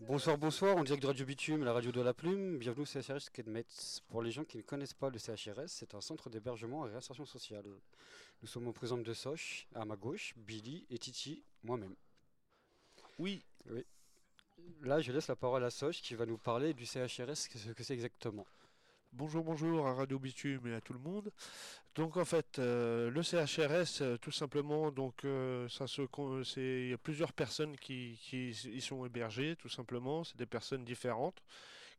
Bonsoir, bonsoir, on direct de Radio Bitume, la radio de la plume. Bienvenue au CHRS Kedmetz. Pour les gens qui ne connaissent pas le CHRS, c'est un centre d'hébergement et réinsertion sociale. Nous sommes au présent de Soch, à ma gauche, Billy et Titi, moi-même. Oui. Oui. Là, je laisse la parole à Soch qui va nous parler du CHRS, ce que c'est exactement. Bonjour, bonjour à Radio Bitume et à tout le monde. Donc en fait, euh, le CHRS, euh, tout simplement, donc euh, ça se, c'est, il y a plusieurs personnes qui, qui y sont hébergées, tout simplement. C'est des personnes différentes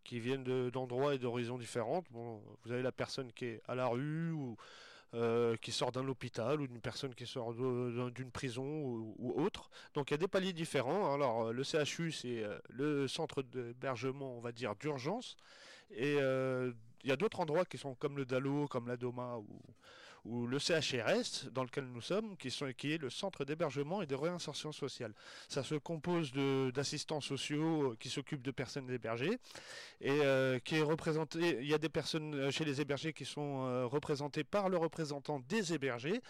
qui viennent de, d'endroits et d'horizons différentes. Bon, vous avez la personne qui est à la rue ou qui sort d'un hôpital ou d'une personne qui sort d'une prison ou, ou, autre. Donc il y a des paliers différents. Alors le CHU, c'est le centre d'hébergement, on va dire, d'urgence. Et il y a d'autres endroits qui sont comme le DALO, comme la DOMA ou, le CHRS dans lequel nous sommes, qui, sont, est le centre d'hébergement et de réinsertion sociale. Ça se compose d'assistants sociaux euh, qui s'occupent de personnes hébergées et euh, qui est. Il y a des personnes euh, chez les hébergés qui sont représentées par le représentant des hébergés,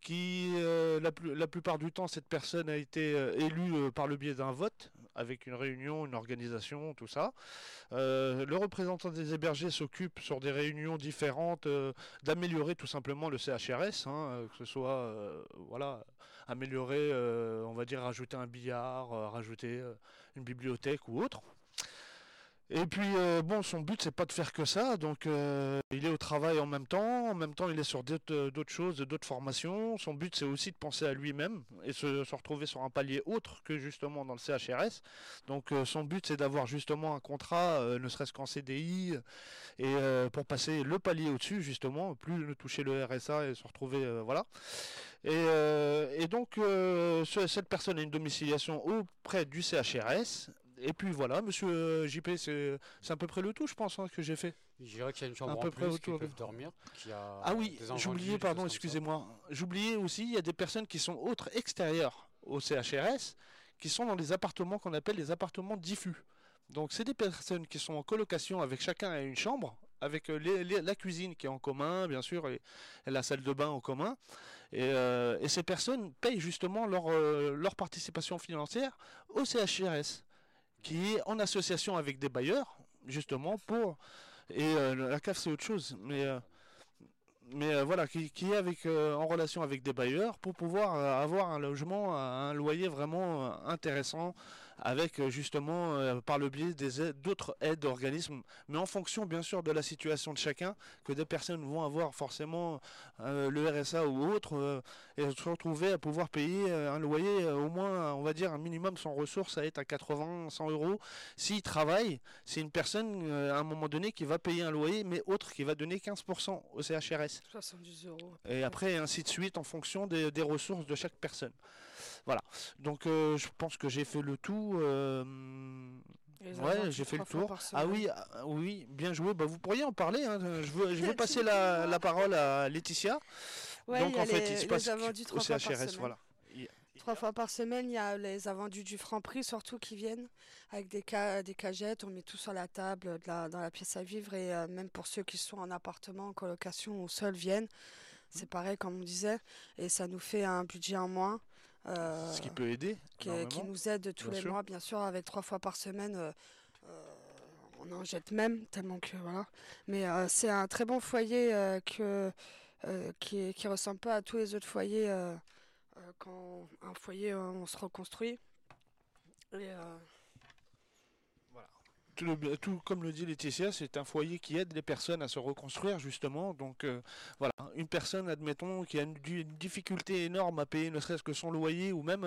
qui la, plupart du temps cette personne a été élue par le biais d'un vote avec une réunion, une organisation, tout ça. le représentant des hébergés s'occupe sur des réunions différentes d'améliorer tout simplement le CHRS, hein, euh, que ce soit euh, voilà, améliorer, euh, on va dire rajouter un billard, rajouter une bibliothèque ou autre. Et puis euh, bon, son but c'est pas de faire que ça, donc euh, il est au travail en même temps, en même temps il est sur d'autres euh, choses, d'autres formations. Son but c'est aussi de penser à lui-même et se, retrouver sur un palier autre que justement dans le CHRS. Donc son but c'est d'avoir justement un contrat, ne serait-ce qu'en CDI, et pour passer le palier au-dessus justement, plus ne toucher le RSA et se retrouver voilà. Et donc cette personne a une domiciliation auprès du CHRS et puis voilà, monsieur euh, JP, c'est à peu près le tout, je pense, hein, que j'ai fait. Je dirais qu'il y a une chambre à peu près plus qui peuvent dormir. ah oui, j'oubliais, pardon, excusez-moi. J'oubliais aussi, il y a des personnes qui sont autres extérieures au CHRS, qui sont dans les appartements qu'on appelle les appartements diffus. Donc c'est des personnes qui sont en colocation avec chacun une chambre, avec euh, la cuisine qui est en commun, bien sûr, et, la salle de bain en commun. Et, euh, ces personnes payent justement leur, leur participation financière au CHRS qui est en association avec des bailleurs, justement, pour... Et euh, la CAF, c'est autre chose, mais... Euh, mais euh, voilà, qui, qui, est avec, en relation avec des bailleurs pour pouvoir avoir un logement, un loyer vraiment intéressant avec euh, justement euh, par le biais des d'autres aides d'organismes, mais en fonction bien sûr de la situation de chacun, que des personnes vont avoir forcément euh, le RSA ou autre et se retrouver à pouvoir payer un loyer au moins, on va dire un minimum sans ressources à être à 80, 100 euros. S'il travaille, c'est une personne à un moment donné qui va payer un loyer, mais autre qui va donner 15% au CHRS. 70 euros. Et après ainsi de suite en fonction des, des ressources de chaque personne. Voilà. Donc je pense que j'ai fait le tout. Euh, ouais, j'ai fait le tour. Ah oui, ah, oui, bien joué. Bah, vous pourriez en parler. Hein. Je, veux, je passer la, la, parole à Laetitia. Donc en fait, il se passe au CHRS, voilà. Trois fois par semaine, il y a les invendus du Franprix surtout qui viennent avec des, ca des cagettes. On met tout sur la table de la, dans la pièce à vivre et euh, même pour ceux qui sont en appartement, en colocation ou seuls viennent. C'est pareil comme on disait et ça nous fait un budget en moins. Euh, Ce qui peut aider. Qui, qui nous aide tous les mois, bien sûr, avec trois fois par semaine. Euh, euh, on en jette même tellement que voilà. Mais c'est un très bon foyer que qui qui ressemble pas à tous les autres foyers quand un foyer on se reconstruit. Et, tout, comme le dit Laetitia, c'est un foyer qui aide les personnes à se reconstruire justement. Donc euh, voilà, une personne, admettons, qui a une, difficulté énorme à payer ne serait-ce que son loyer ou même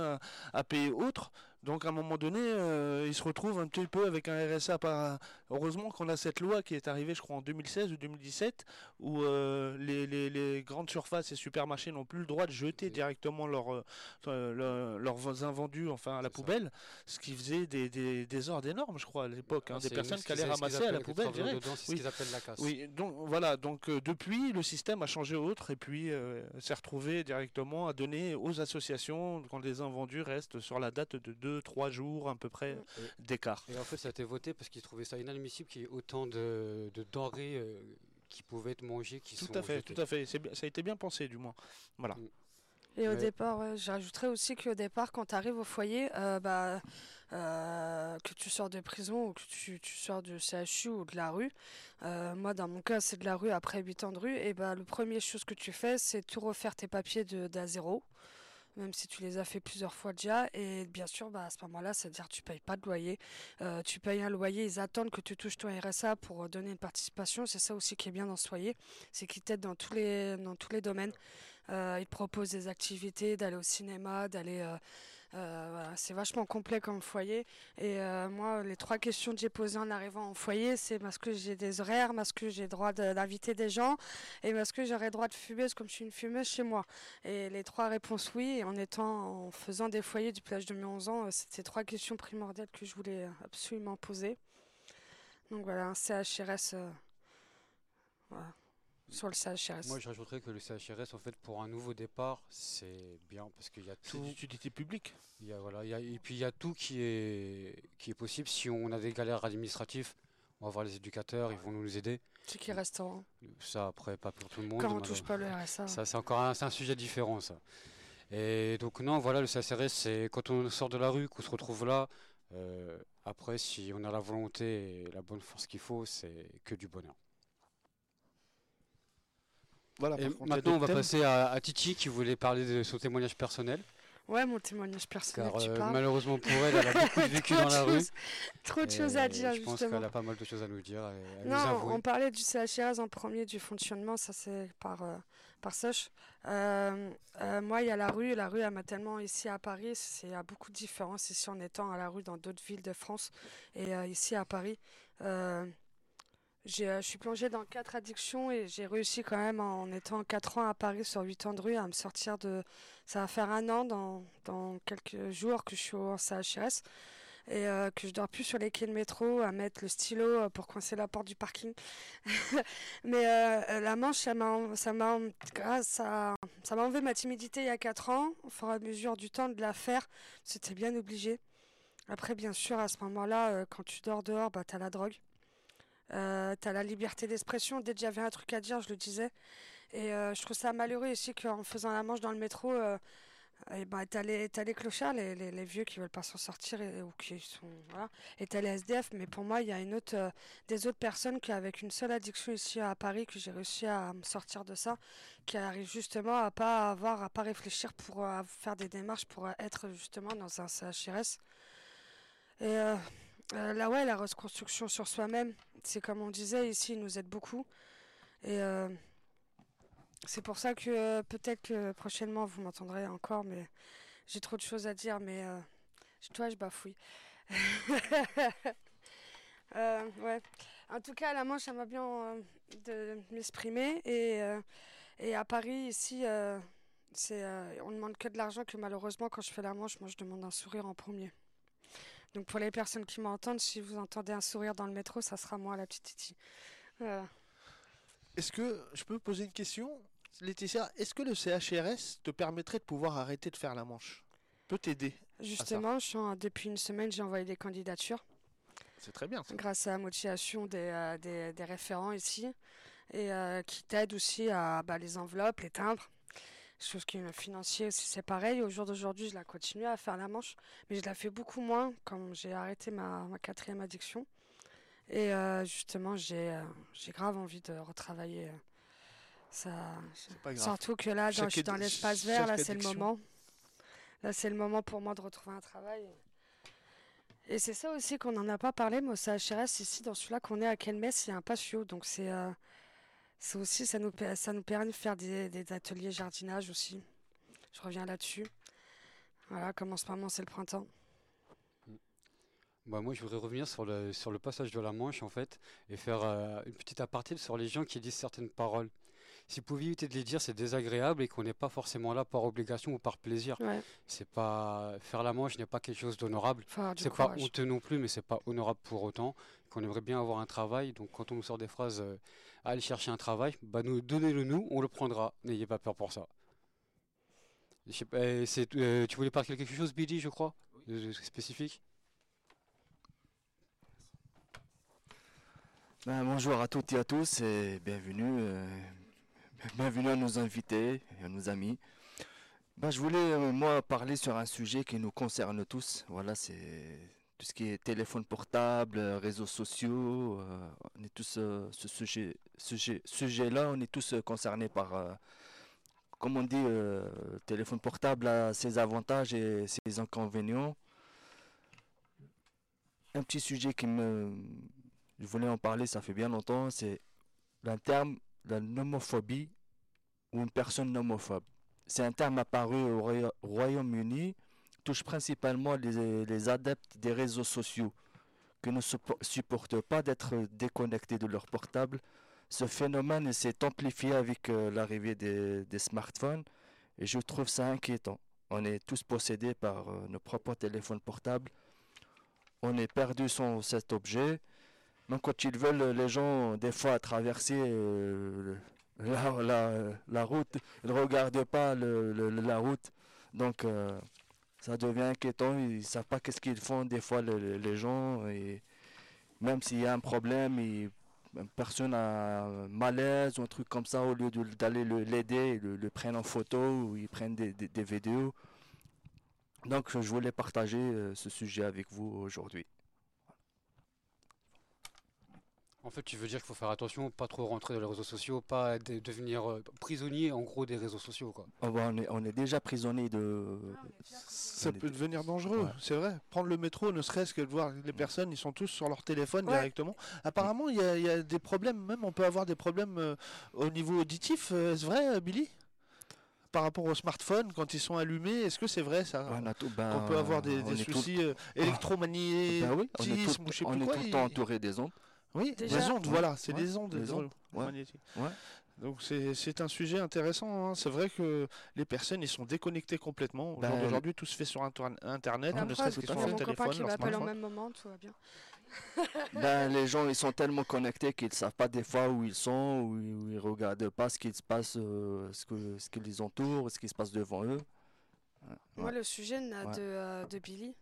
à, payer autre. Donc à un moment donné, euh, il se retrouve un petit peu avec un RSA. Par... Heureusement qu'on a cette loi qui est arrivée, je crois, en 2016 ou 2017, où euh, les, grandes surfaces et supermarchés n'ont plus le droit de jeter directement leurs leurs invendus enfin à la poubelle, ce qui faisait des, des, ordres énormes, je crois, à l'époque. Hein, des personnes qui allaient ramasser à la poubelle. C'est oui. ce qu'ils appellent la casse. Oui, donc voilà, donc euh, depuis le système a changé autre et puis euh, s'est retrouvé directement à donner aux associations quand les invendus restent sur la date de 2-3 jours à peu près d'écart. Et en fait ça a été voté parce qu'ils trouvaient ça inadmissible qu'il y ait autant de, de denrées euh, qui pouvaient être mangées qui tout sont à fait, Tout à fait, ça a été bien pensé du moins. Voilà. Mm. Et au départ, j'ajouterais aussi qu'au départ, quand tu arrives au foyer, bah, que tu sors de prison ou que tu, sors du CHU ou de la rue, moi dans mon cas c'est de la rue après 8 ans de rue, et bah, le premier chose que tu fais c'est tout refaire tes papiers d'A zéro même si tu les as fait plusieurs fois déjà. Et bien sûr, bah, à ce moment-là, c'est-à-dire tu payes pas de loyer. Euh, tu payes un loyer, ils attendent que tu touches ton RSA pour donner une participation. C'est ça aussi qui est bien dans ce foyer, c'est qu'ils t'aident dans tous les, dans tous les domaines. Euh, ils proposent des activités, d'aller au cinéma, d'aller... Euh, c'est vachement complet comme foyer. Et euh, moi, les trois questions que j'ai posées en arrivant au foyer, c'est est-ce que j'ai des horaires, est-ce que j'ai droit d'inviter des gens, et est-ce que j'aurais droit de fumer comme je suis une fumeuse chez moi. Et les trois réponses oui. En étant, en faisant des foyers du plage de mes 11 ans, euh, c'était trois questions primordiales que je voulais absolument poser. Donc voilà, un CHRS. voilà sur le CHRS. Moi, je rajouterais que le CHRS, en fait, pour un nouveau départ, c'est bien parce qu'il y a tout. C'est d'utilité publique. Il y a, voilà, il y a, et puis il y a tout qui est, qui est possible. Si on a des galères administratives, on va voir les éducateurs, ils vont nous aider. C'est qui restaurant. Ça, après, pas pour tout le monde. Quand on touche pas le RSA. Ça, c'est encore un, un, sujet différent, ça. Et donc, non, voilà, le CHRS, c'est quand on sort de la rue, qu'on se retrouve là. Euh, après, si on a la volonté et la bonne force qu'il faut, c'est que du bonheur. Voilà, maintenant, on va passer à, Titi qui voulait parler de son témoignage personnel. Ouais, mon témoignage personnel. Car, euh, malheureusement pour elle, elle a beaucoup vécu dans la rue. Trop de choses à dire, je pense qu'elle a pas mal de choses à nous dire. non, on parlait du CHRS en premier, du fonctionnement, ça c'est par, euh, par Soch. Euh, moi, il y a la rue. La rue, elle m'a tellement ici à Paris. Il y a beaucoup de différences ici en étant à la rue dans d'autres villes de France et ici à Paris. Euh, je suis plongée dans quatre addictions et j'ai réussi quand même en étant quatre ans à Paris sur huit ans de rue à me sortir de... Ça va faire un an dans, dans quelques jours que je suis au CHRS et euh, que je dors plus sur les quais de métro à mettre le stylo euh, pour coincer la porte du parking. Mais la manche, ça m'a, ça ça, m'a enlevé ma timidité il y a quatre ans. Au fur et à mesure du temps de la faire, c'était bien obligé. Après, bien sûr, à ce moment-là, quand tu dors dehors, bah, tu as la drogue. Euh, tu as la liberté d'expression. Dès que j'avais un truc à dire, je le disais. Et euh, je trouve ça malheureux ici qu'en faisant la manche dans le métro, euh, et ben, t'as les, clochards, les, vieux qui veulent pas s'en sortir ou qui sont voilà, et t'as les SDF. Mais pour moi, il y a autre, des autres personnes qui avec une seule addiction ici à Paris que j'ai réussi à me sortir de ça, qui arrivent justement à pas avoir, à pas réfléchir pour faire des démarches pour être justement dans un CHRS. Et là ouais, la reconstruction sur soi-même, c'est comme on disait, ici, il nous aide beaucoup. Et euh, c'est pour ça que euh, peut-être que prochainement, vous m'entendrez encore, mais j'ai trop de choses à dire, mais euh, toi, je bafouille. ouais. En tout cas, la Manche, ça m'a bien de m'exprimer. Et, et à Paris, ici, c'est, on ne demande que de l'argent que malheureusement, quand je fais la Manche, moi, je demande un sourire en premier. Donc pour les personnes qui m'entendent, si vous entendez un sourire dans le métro, ça sera moi la petite Titi. Est-ce que je peux poser une question? Laetitia, est-ce que le CHRS te permettrait de pouvoir arrêter de faire la manche? Peut t'aider Justement, depuis une semaine, j'ai envoyé des candidatures. C'est très bien. Grâce à la motivation des, euh, des, référents ici. Et euh, qui t'aident aussi à bah, les enveloppes, les timbres. Chose qui est financier aussi, c'est pareil. Au jour d'aujourd'hui, je la continue à faire la manche, mais je la fais beaucoup moins quand j'ai arrêté ma, quatrième addiction. Et euh, justement, j'ai euh, j'ai grave envie de retravailler. Euh, ça, surtout que là, je suis dans l'espace vert, là, c'est le moment. Là, c'est le moment pour moi de retrouver un travail. Et c'est ça aussi qu'on n'en a pas parlé, mais au CHRS, ici, dans celui-là qu'on est à Kelmes, il y a un patio. Donc, c'est c'est aussi, ça nous, ça nous permet de faire des, des, ateliers jardinage aussi. Je reviens là-dessus. Voilà, comme en ce moment c'est le printemps. Bah moi, je voudrais revenir sur le, sur le passage de la Manche, en fait, et faire euh, une petite aparté sur les gens qui disent certaines paroles. Si vous pouviez éviter de les dire, c'est désagréable et qu'on n'est pas forcément là par obligation ou par plaisir. C'est pas faire la manche n'est pas quelque chose d'honorable. c'est pas honteux non plus, mais c'est pas honorable pour autant. Qu'on aimerait bien avoir un travail. Donc quand on nous sort des phrases, euh, aller chercher un travail, bah nous donnez-le nous, on le prendra. N'ayez pas peur pour ça. Euh, euh, tu voulais parler de quelque chose, Billy, je crois, spécifique? Ben, bonjour à toutes et à tous et bienvenue. Bienvenue à nos invités et à nos amis. bah, Je voulais, moi, parler sur un sujet qui nous concerne tous. Voilà, c'est tout ce qui est téléphone portable, réseaux sociaux. on est tous, ce sujet, sujet, sujet-là, on est tous concernés par comme on dit, euh, téléphone portable a ses avantages et ses inconvénients. Un petit sujet qui me. Je voulais en parler, ça fait bien longtemps, c'est le terme la nomophobie ou une personne nomophobe. C'est un terme apparu au Royaume-Uni, touche principalement les, adeptes des réseaux sociaux qui ne supportent pas d'être déconnectés de leur portable ce phénomène s'est amplifié avec euh, l'arrivée des, smartphones et je trouve ça inquiétant. On est tous possédés par euh, nos propres téléphones portables. On est perdu sans cet objet. Donc quand ils veulent, les gens, des fois, traverser euh, la, route, ils ne regardent pas la route. Donc ça devient inquiétant. Ils ne savent pas qu'est-ce qu'ils font des fois les, gens. Et même s'il y a un problème, ils personne a un malaise ou un truc comme ça, au lieu d'aller l'aider, le, le, prennent en photo ou ils prennent des, des, vidéos. Donc je voulais partager euh, ce sujet avec vous aujourd'hui. En fait, tu veux dire qu'il faut faire attention, pas trop rentrer dans les réseaux sociaux, pas devenir euh, prisonnier en gros des réseaux sociaux. Quoi. Oh, bah, on, est, on, est, déjà prisonnier de. Ça peut devenir dangereux, c'est vrai. Prendre le métro, ne serait-ce que de voir les personnes, ils sont tous sur leur téléphone directement. Apparemment, il y, a des problèmes, même on peut avoir des problèmes euh, au niveau auditif. Euh, est-ce vrai, Billy? Par rapport au smartphone quand ils sont allumés Est-ce que c'est vrai ça? On, ben, peut avoir des, soucis électromagnétisme ben oui, on est tout, on est tout le temps entouré des ondes. Oui, des ondes, voilà, c'est des ondes, magnétiques. Donc c'est un sujet intéressant. Hein. C'est vrai que les personnes ils sont déconnectées complètement. Ben, Aujourd'hui tout se fait sur internet, ne serait-ce que sur leur téléphone. qui m'appelle en même moment, tout va bien. ben, les gens ils sont tellement connectés qu'ils ne savent pas des fois où ils sont, où, ils ne regardent pas ce qui se passe, euh, ce, que, ce qui les entoure, ce qui se passe devant eux. Moi le sujet de, euh, de Billy,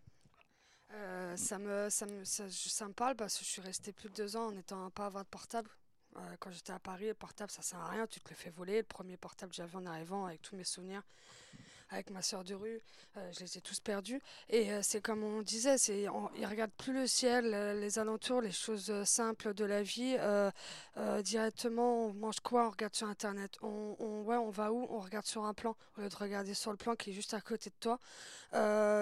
euh, ça, me, ça, me, ça, ça, me parle parce que je suis restée plus de deux ans en étant pas avoir de portable. Euh, quand j'étais à Paris, le portable ça sert à rien, tu te le fais voler. Le premier portable j'avais en arrivant avec tous mes souvenirs, avec ma soeur de rue, euh, je les ai tous perdus. Et euh, c'est comme on disait, c'est, on, ils regardent plus le ciel, euh, les alentours, les choses simples de la vie. directement, on mange quoi On regarde sur Internet. On, on, ouais, on va où On regarde sur un plan, au lieu de regarder sur le plan qui est juste à côté de toi.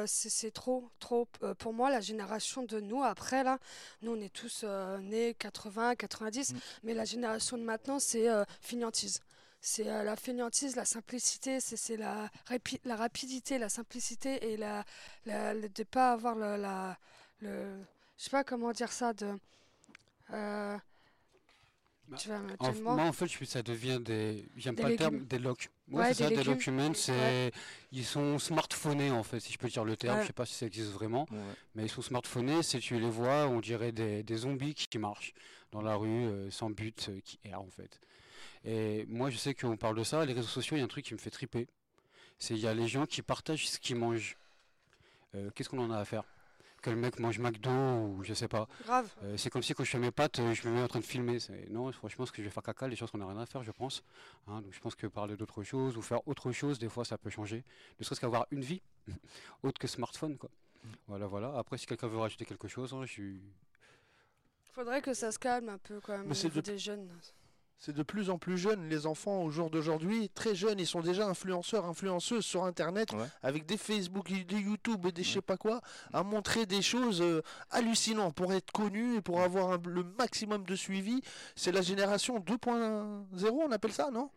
c'est, trop, trop. pour moi, la génération de nous, après, là, nous, on est tous nés 80, 90, mm. mais la génération de maintenant, c'est finiantise c'est euh, la fainéantise, la simplicité, c'est la, la rapidité, la simplicité et la, la de ne pas avoir le, la, le. Je sais pas comment dire ça, de. Euh, bah, tu vas en, moi, en fait, je, ça devient des. J'aime pas le terme, des locs. Ouais, c'est ça, des documents. C'est, Ils sont smartphonés, en fait, si je peux dire le terme. Je sais pas si ça existe vraiment. Mais ils sont smartphonés. Si tu les vois, on dirait des, des zombies qui marchent dans la rue, euh, sans but, qui errent, en fait. Et moi, je sais qu'on parle de ça. Les réseaux sociaux, il y a un truc qui me fait triper. C'est il y a les gens qui partagent ce qu'ils mangent. Euh, qu'est-ce qu'on en a à faire? Que le mec mange McDo ou je sais pas. Grave. Euh, c'est comme si quand je fais mes pâtes, euh, je me mets en train de filmer. Non, franchement, ce que je vais faire caca, les choses qu'on n'a rien à faire, je pense. Hein. donc je pense que parler d'autre chose ou faire autre chose, des fois, ça peut changer. Ne serait-ce qu'avoir une vie autre que smartphone, quoi. Mm. Voilà, voilà. Après, si quelqu'un veut rajouter quelque chose, hein, je suis. Faudrait que ça se calme un peu quand même Mais c'est des jeunes. C'est de plus en plus jeune, les enfants au jour d'aujourd'hui, très jeunes, ils sont déjà influenceurs, influenceuses sur Internet, avec des Facebook, des YouTube et des je sais pas quoi, à montrer des choses euh, hallucinantes pour être connus et pour avoir le maximum de suivi. C'est la génération 2.0, on appelle ça, non?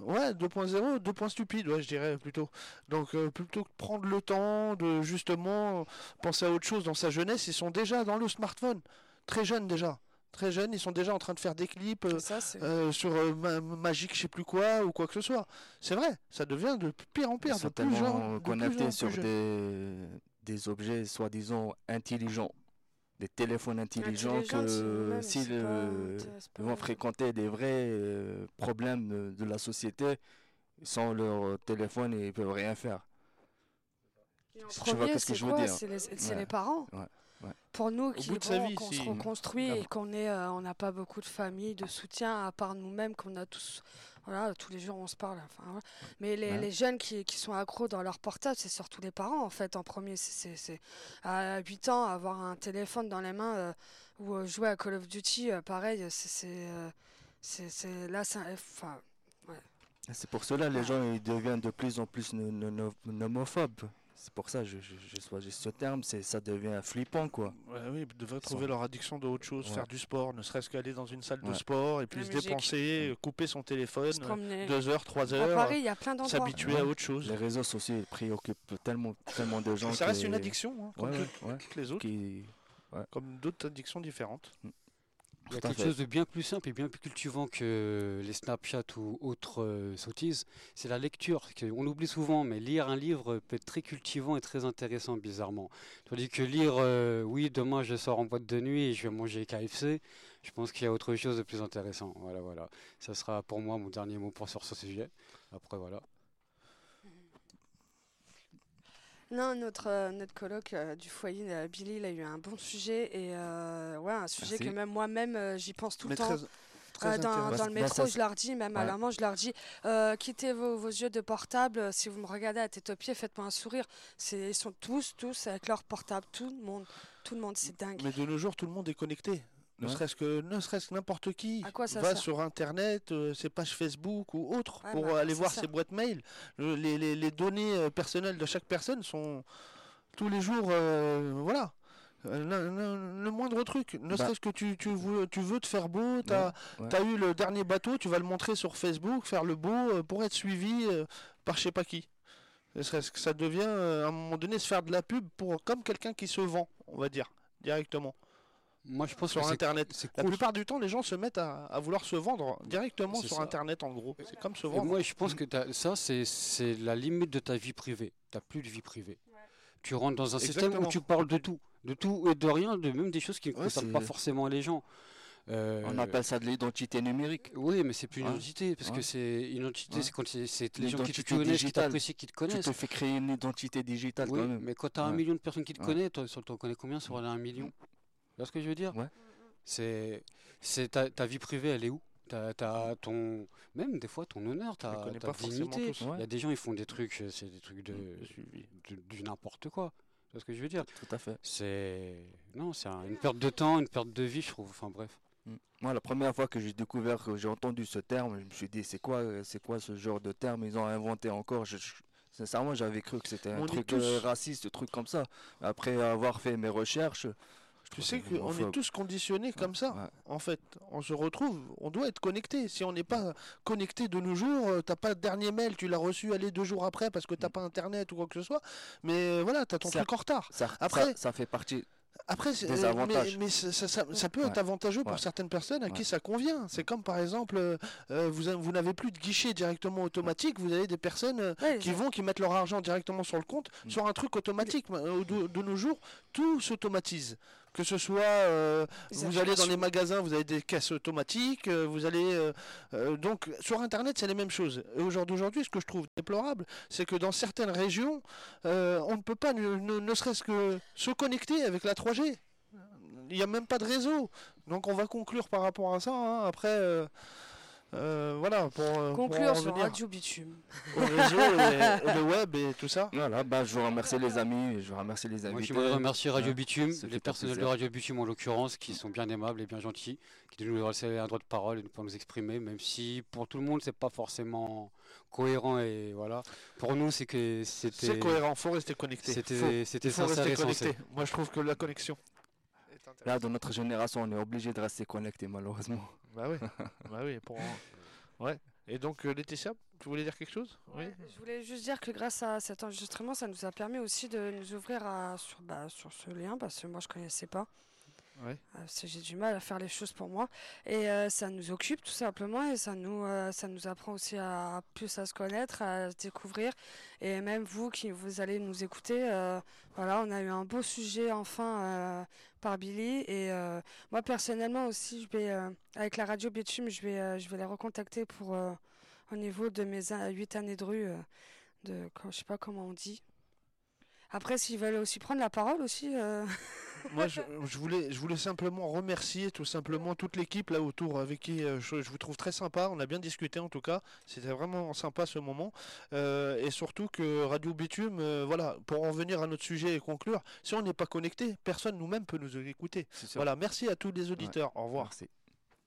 Ouais, 2.0, 2. stupide, ouais, je dirais plutôt. Donc, euh, plutôt que de prendre le temps de justement penser à autre chose dans sa jeunesse, ils sont déjà dans le smartphone. Très jeunes déjà très jeunes, ils sont déjà en train de faire des clips euh, euh, sur euh, Magique, je sais plus quoi, ou quoi que ce soit. C'est vrai, ça devient de pire en pire. Ils sont de connectés sur des, des objets soi-disant intelligents des téléphones intelligents que s'ils vont fréquenter des vrais problèmes de, la société, sans leur téléphone, ils peuvent rien faire. tu vois ce que je veux dire? C'est les, parents. Pour nous qui qu'on se reconstruit et qu'on est, euh, on n'a pas beaucoup de famille, de soutien à part nous-mêmes qu'on a tous voilà, tous les jours on se parle. Enfin, Mais les, les jeunes qui, qui, sont accros dans leur portable, c'est surtout les parents en fait en premier. C'est à 8 ans avoir un téléphone dans les mains ou jouer à Call of Duty, pareil, c'est c'est là, enfin, ouais. C'est pour cela les gens ils deviennent de plus en plus nomophobes. C'est pour ça que je, je, choisi ce terme, c'est ça devient flippant quoi. oui, ils devraient trouver leur addiction de autre chose, faire du sport, ne serait-ce qu'aller dans une salle de sport et puis se dépenser, couper son téléphone, deux heures, trois heures, Paris, y a plein s'habituer à autre chose. Les réseaux sociaux préoccupent tellement, tellement de gens. Ça reste une addiction, hein, comme, toutes les autres, comme d'autres addictions différentes. Mm. Il y a quelque chose de bien plus simple et bien plus cultivant que les Snapchat ou autres euh, sottises, c'est la lecture. On oublie souvent, mais lire un livre peut être très cultivant et très intéressant, bizarrement. Tandis que lire, euh, oui, demain je sors en boîte de nuit et je vais manger KFC, je pense qu'il y a autre chose de plus intéressant. Voilà, voilà. Ça sera pour moi mon dernier mot pour sur ce sujet. Après, voilà. Non, notre, euh, notre colloque euh, du foyer, euh, Billy, il a eu un bon sujet et ouais, un sujet que même moi-même j'y pense tout le temps. dans, dans, le métro, je leur dis, même à la main, je leur dis quittez vos, vos, yeux de portable. Si vous me regardez à tête aux pieds, faites-moi un sourire. Ils sont tous, tous avec leur portable. Tout le monde, tout le monde, c'est dingue. Mais de nos jours, tout le monde est connecté. Ne serait-ce que ne serait-ce que n'importe qui va sur internet, euh, ses pages Facebook ou autres pour bah, aller voir ses boîtes mail. les, les, les, données euh, personnelles de chaque personne sont tous les jours euh, voilà. Le, moindre truc, ne bah. serait-ce que tu, tu, veux, tu veux te faire beau, tu as, eu le dernier bateau, tu vas le montrer sur Facebook, faire le beau pour être suivi par je sais pas qui. Ne serait-ce que ça devient à un moment donné se faire de la pub pour comme quelqu'un qui se vend, on va dire, directement. Moi, je pense sur Internet. La plupart du temps, les gens se mettent à, vouloir se vendre directement sur Internet, en gros. C'est comme se vendre. moi, je pense que ça, c'est la limite de ta vie privée. Tu n'as plus de vie privée. Tu rentres dans un système où tu parles de tout. De tout et de rien, de même des choses qui ne concernent pas forcément les gens. Euh, On appelle ça de l'identité numérique. Oui, mais c'est plus une identité, parce que c'est une identité, c'est quand c'est les gens qui te connaissent, qui t'apprécient, qui te connaissent. Tu te fais créer une identité digitale quand même. Mais quand tu as un million de personnes qui te connaissent, tu en connais combien sur un million? Vois ce que je veux dire? C'est, c'est ta, ta, vie privée, elle est où? T'as, ton, même des fois ton honneur, ta, ta dignité. Il y a des gens, ils font des trucs, c'est des trucs de, mm. du n'importe quoi. Tu vois ce que je veux dire? Tout à fait. C'est, non, c'est une perte de temps, une perte de vie, je trouve. Enfin bref. Mm. Moi, la première fois que j'ai découvert, que j'ai entendu ce terme, je me suis dit, c'est quoi, c'est quoi ce genre de terme? Ils ont inventé encore. Je, sincèrement, j'avais cru que c'était un truc euh, raciste, un truc comme ça. Après avoir fait mes recherches, tu sais qu'on est tous conditionnés comme ça. En fait, on se retrouve, on doit être connecté. Si on n'est pas connecté de nos jours, euh, t'as pas de dernier mail, tu l'as reçu aller deux jours après parce que t'as mm. pas internet ou quoi que ce soit. Mais euh, voilà, tu as ton truc en retard. après, ça fait partie après, euh, mais, ça, peut être avantageux pour certaines personnes à qui ça convient. C'est comme par exemple, euh, vous, vous n'avez plus de guichet directement automatique, vous avez des personnes qui vont, qui mettent leur argent directement sur le compte, mm. sur un truc automatique. de, nos jours, tout s'automatise que ce soit vous allez dans les magasins, vous avez des caisses automatiques, vous allez donc sur internet c'est les mêmes choses. Et aujourd'hui, ce que je trouve déplorable, c'est que dans certaines régions, on ne peut pas ne serait-ce que se connecter avec la 3G. Il n'y a même pas de réseau. Donc on va conclure par rapport à ça. Hein. Après, euh, voilà. Pour, euh, conclure sur Radio Bitume. Au réseau, et, le web et tout ça. Voilà, bah, je vous remercie les amis. Je vous remercie les amis. Moi, je voudrais remercier Radio Bitume, les personnels de Radio Bitume en l'occurrence, qui sont bien aimables et bien gentils, qui nous laisser un droit de parole et nous nous exprimer, même si pour tout le monde, c'est pas forcément cohérent et voilà. Pour nous, c'est que c'était. C'est cohérent, faut rester connecté. C'était, c'était sincère connecté. Moi, je trouve que la connexion. Là, dans notre génération, on est obligé de rester connecté, malheureusement. Bah oui. bah oui. Pour... Ouais. Et donc, euh, Laetitia, tu voulais dire quelque chose? Oui. Je voulais juste dire que grâce à cet enregistrement, ça nous a permis aussi de nous ouvrir à, sur, bah, sur ce lien, parce que moi, je connaissais pas. Ouais. Euh, j'ai du mal à faire les choses pour moi. Et euh, ça nous occupe tout simplement et ça nous euh, ça nous apprend aussi à plus à se connaître, à se découvrir. Et même vous qui vous allez nous écouter, voilà, on a eu un beau sujet enfin par Billy. Et moi personnellement aussi je vais avec la radio Bitume, je vais je vais les recontacter pour au niveau de mes 8 années de rue de je sais pas comment on dit Après, s'ils veulent aussi prendre la parole aussi. Euh, Moi, je, voulais, je voulais simplement remercier tout simplement toute l'équipe là autour avec qui euh, je, vous trouve très sympa. On a bien discuté en tout cas. C'était vraiment sympa ce moment. Euh, et surtout que Radio Bitume, voilà, pour en venir à notre sujet et conclure, si on n'est pas connecté, personne nous-mêmes peut nous écouter. Voilà, merci à tous les auditeurs. Au revoir. Merci.